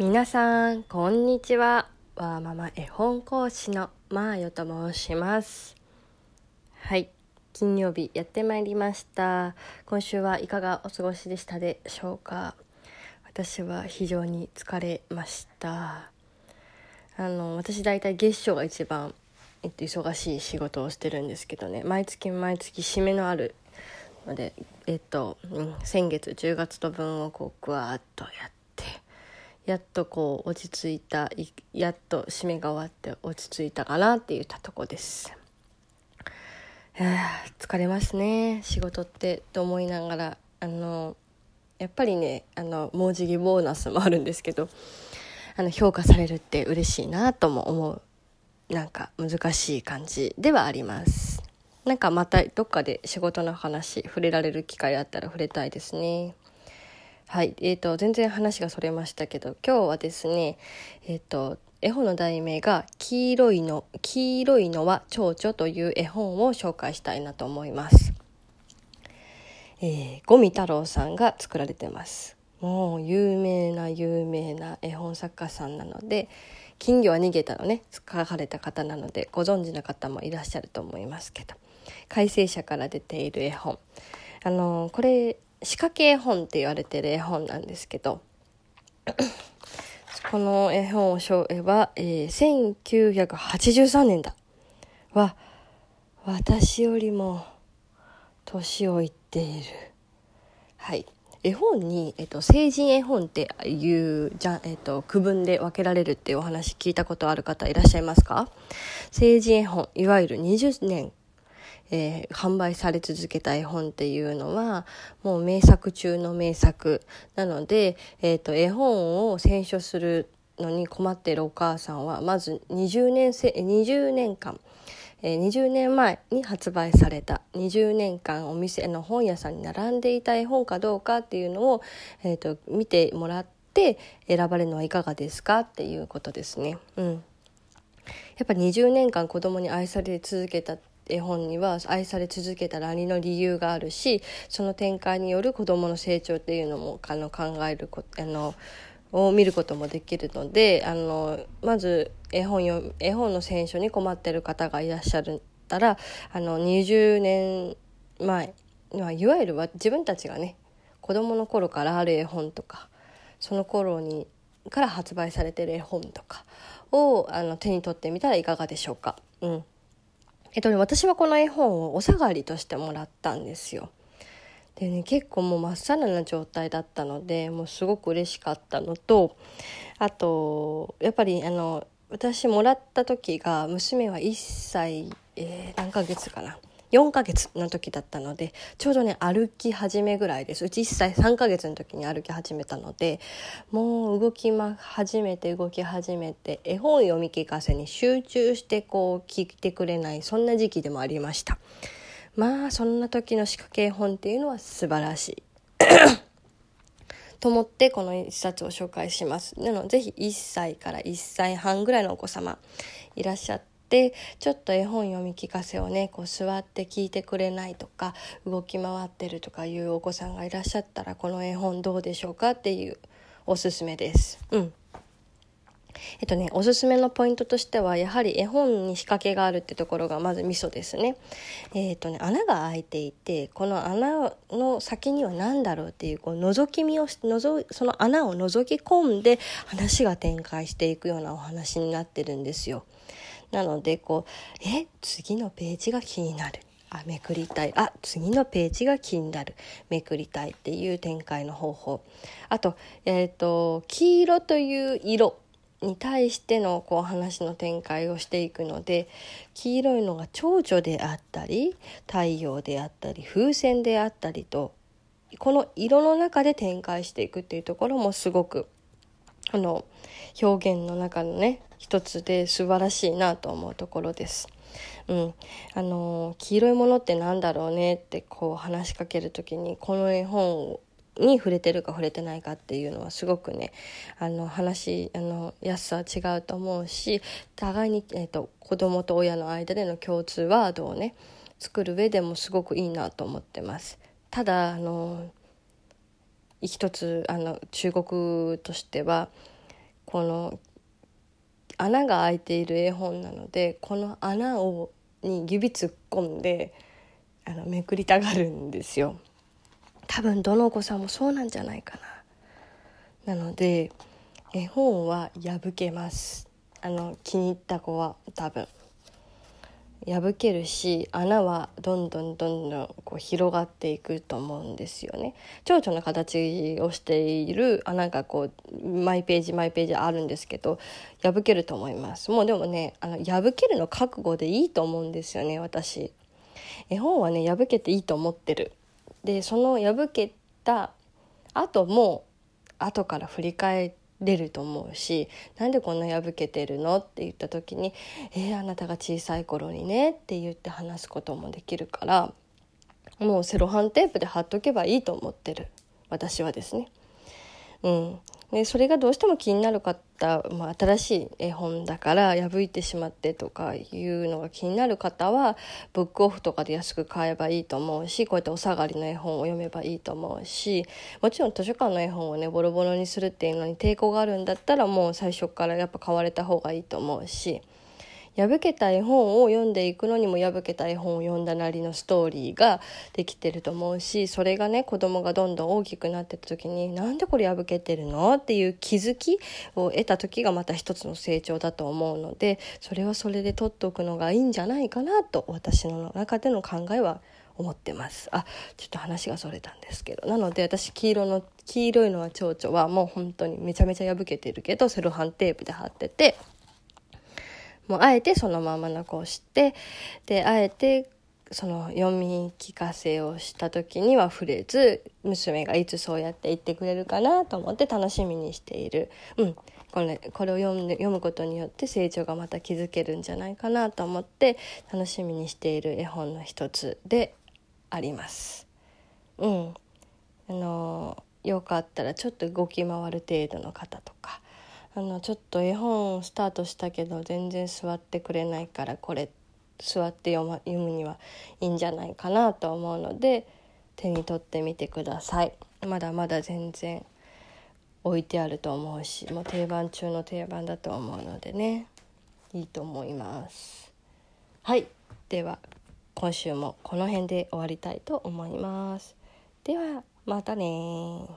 皆さんこんにちは。わーママ絵本講師のまーよと申します。はい。金曜日やってまいりました。今週はいかがお過ごしでしたでしょうか。私は非常に疲れました。あの私大体月初が一番、えっと、忙しい仕事をしてるんですけどね。毎月毎月締めのあるのでえっと、うん、先月10月の分をこうぐわーっとやってやっとこう落ち着いたやっと締めが終わって落ち着いたかなって言ったとこです。疲れますね。仕事ってと思いながらあのやっぱりねあのもうじきボーナスもあるんですけどあの評価されるって嬉しいなとも思う。なんか難しい感じではあります。なんかまたどっかで仕事の話触れられる機会あったら触れたいですね。はい、えーと、全然話がそれましたけど今日はですね、えーと、絵本の題名が黄色いの「黄色いのは蝶々」という絵本を紹介したいなと思います。えー、五味太郎さんが作られてます。もう有名な有名な絵本作家さんなので「金魚は逃げた」のね書かれた方なのでご存知の方もいらっしゃると思いますけど改正者から出ている絵本あのこれ仕掛け絵本って言われてる絵本なんですけど この絵本を書絵は、えー、1983年だ。は私よりも年をいっている。はい。絵本に、えっと、成人絵本っていうじゃ、えっと、区分で分けられるっていうお話聞いたことある方いらっしゃいますか？成人絵本いわゆる20年えー、販売され続けた絵本っていうのはもう名作中の名作なので、えーと、絵本を選書するのに困っているお母さんはまず20年せ20年間20年前に発売された20年間お店の本屋さんに並んでいた絵本かどうかっていうのを、えーと、見てもらって選ばれるのはいかがですかっていうことですね。うん、やっぱ20年間子供に愛され続けた絵本には愛され続けたラニの理由があるしその展開による子どもの成長っていうのもあの考えることあのを見ることもできるのであのまず絵本よ絵本の選書に困ってる方がいらっしゃったらあの20年前、まあ、いわゆる自分たちがね子どもの頃からある絵本とかその頃にから発売されてる絵本とかをあの手に取ってみたらいかがでしょうか。うんえっとね、私はこの絵本をお下がりとしてもらったんですよ。でね、結構もうまっさらな状態だったので、もうすごく嬉しかったのと、あと、やっぱりあの、私もらった時が娘は1歳、えー、何ヶ月かな。4ヶ月の時だったのでちょうどね歩き始めぐらいです。うち1歳3ヶ月の時に歩き始めたのでもう動き始めて動き始めて絵本読み聞かせに集中してこう聞いてくれないそんな時期でもありました。まあそんな時の仕掛け絵本っていうのは素晴らしい。と思ってこの一冊を紹介します。なのでぜひ1歳から1歳半ぐらいのお子様いらっしゃってってちょっと絵本読み聞かせをねこう座って聞いてくれないとか動き回ってるとかいうお子さんがいらっしゃったらこの絵本どうでしょうかっていうおすすめです。うんえっとね、おすすめのポイントとしてはやはり絵本に仕掛けがあるってところがまずミソですね。えっとね穴が開いていてこの穴の先には何だろうっていうこう覗き見をし覗その穴を覗き込んで話が展開していくようなお話になってるんですよ。なのでこうえ次のページが気になる。あめくりたい。あ次のページが気になる。めくりたいっていう展開の方法。あと,、えーと、黄色という色に対してのこう話の展開をしていくので黄色いのが蝶々であったり太陽であったり風船であったりとこの色の中で展開していくっていうところもすごくあの表現の中のね一つで素晴らしいなと思うところです。うん、あの黄色いものってなんだろうねってこう話しかける時にこの絵本に触れてるか触れてないかっていうのはすごくねあの話あの安さは違うと思うし互いに、えーと、子供と親の間での共通ワードをね作る上でもすごくいいなと思ってます。ただあの一つあの中国としてはこの穴が開いている絵本なのでこの穴をに指突っ込んであのめくりたがるんですよ。多分どのお子さんもそうなんじゃないかな。なので絵本は破けます。あの気に入った子は多分。破けるし穴はどんどんどんどんこう広がっていくと思うんですよね。蝶々の形をしている穴がこうマイページマイページあるんですけど破けると思います。もうでもねあの破けるの覚悟でいいと思うんですよね私。絵本はね破けていいと思ってる。でその破けた後も後から振り返ってれると思うしなんでこんな破けてるのって言った時に「えー、あなたが小さい頃にね」って言って話すこともできるからもうセロハンテープで貼っとけばいいと思ってる私はですね。うん、でそれがどうしても気になる方、まあ、新しい絵本だから破いてしまってとかいうのが気になる方はブックオフとかで安く買えばいいと思うしこうやってお下がりの絵本を読めばいいと思うしもちろん図書館の絵本をねボロボロにするっていうのに抵抗があるんだったらもう最初からやっぱ買われた方がいいと思うし。破けた絵本を読んでいくのにも破けた絵本を読んだなりのストーリーができてると思うしそれがね子供がどんどん大きくなってた時になんでこれ破けてるのっていう気づきを得た時がまた一つの成長だと思うのでそれはそれで取っておくのがいいんじゃないかなと私の中での考えは思ってます。あちょっと話がそれたんですけどなので私黄色の黄色いのは蝶々はもう本当にめちゃめちゃ破けてるけどセロハンテープで貼っててもうあえてそのまま残してであえてその読み聞かせをした時には触れず娘がいつそうやって言ってくれるかなと思って楽しみにしている、うん、これこれを読んで読むことによって成長がまた気づけるんじゃないかなと思って楽しみにしている絵本の一つであります。うん、あのよかったらちょっと動き回る程度の方とかあのちょっと絵本をスタートしたけど全然座ってくれないからこれ座って読,、ま、読むにはいいんじゃないかなと思うので手に取ってみてください。まだまだ全然置いてあると思うしもう定番中の定番だと思うのでね。いいと思います。はい。では今週もこの辺で終わりたいと思います。ではまたね